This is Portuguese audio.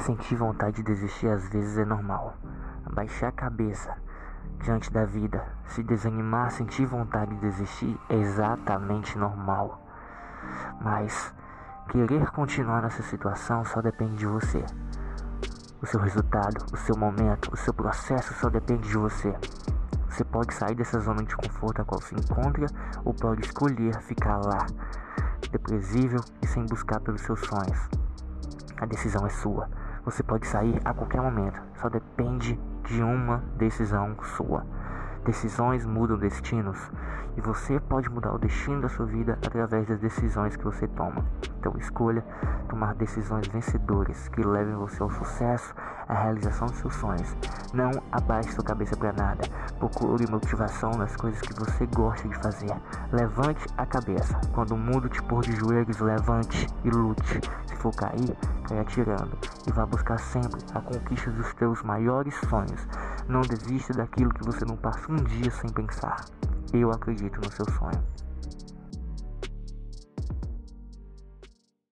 Sentir vontade de desistir às vezes é normal. Baixar a cabeça diante da vida, se desanimar, sentir vontade de desistir é exatamente normal. Mas querer continuar nessa situação só depende de você. O seu resultado, o seu momento, o seu processo só depende de você. Você pode sair dessa zona de conforto a qual se encontra ou pode escolher ficar lá, depresível e sem buscar pelos seus sonhos. A decisão é sua. Você pode sair a qualquer momento, só depende de uma decisão sua. Decisões mudam destinos e você pode mudar o destino da sua vida através das decisões que você toma. Então escolha tomar decisões vencedoras que levem você ao sucesso, à realização dos seus sonhos. Não abaixe sua cabeça para nada. Procure motivação nas coisas que você gosta de fazer. Levante a cabeça. Quando o mundo te pôr de joelhos, levante e lute. Se for cair, caia atirando e vá buscar sempre a conquista dos teus maiores sonhos. Não desista daquilo que você não passa um dia sem pensar. Eu acredito no seu sonho.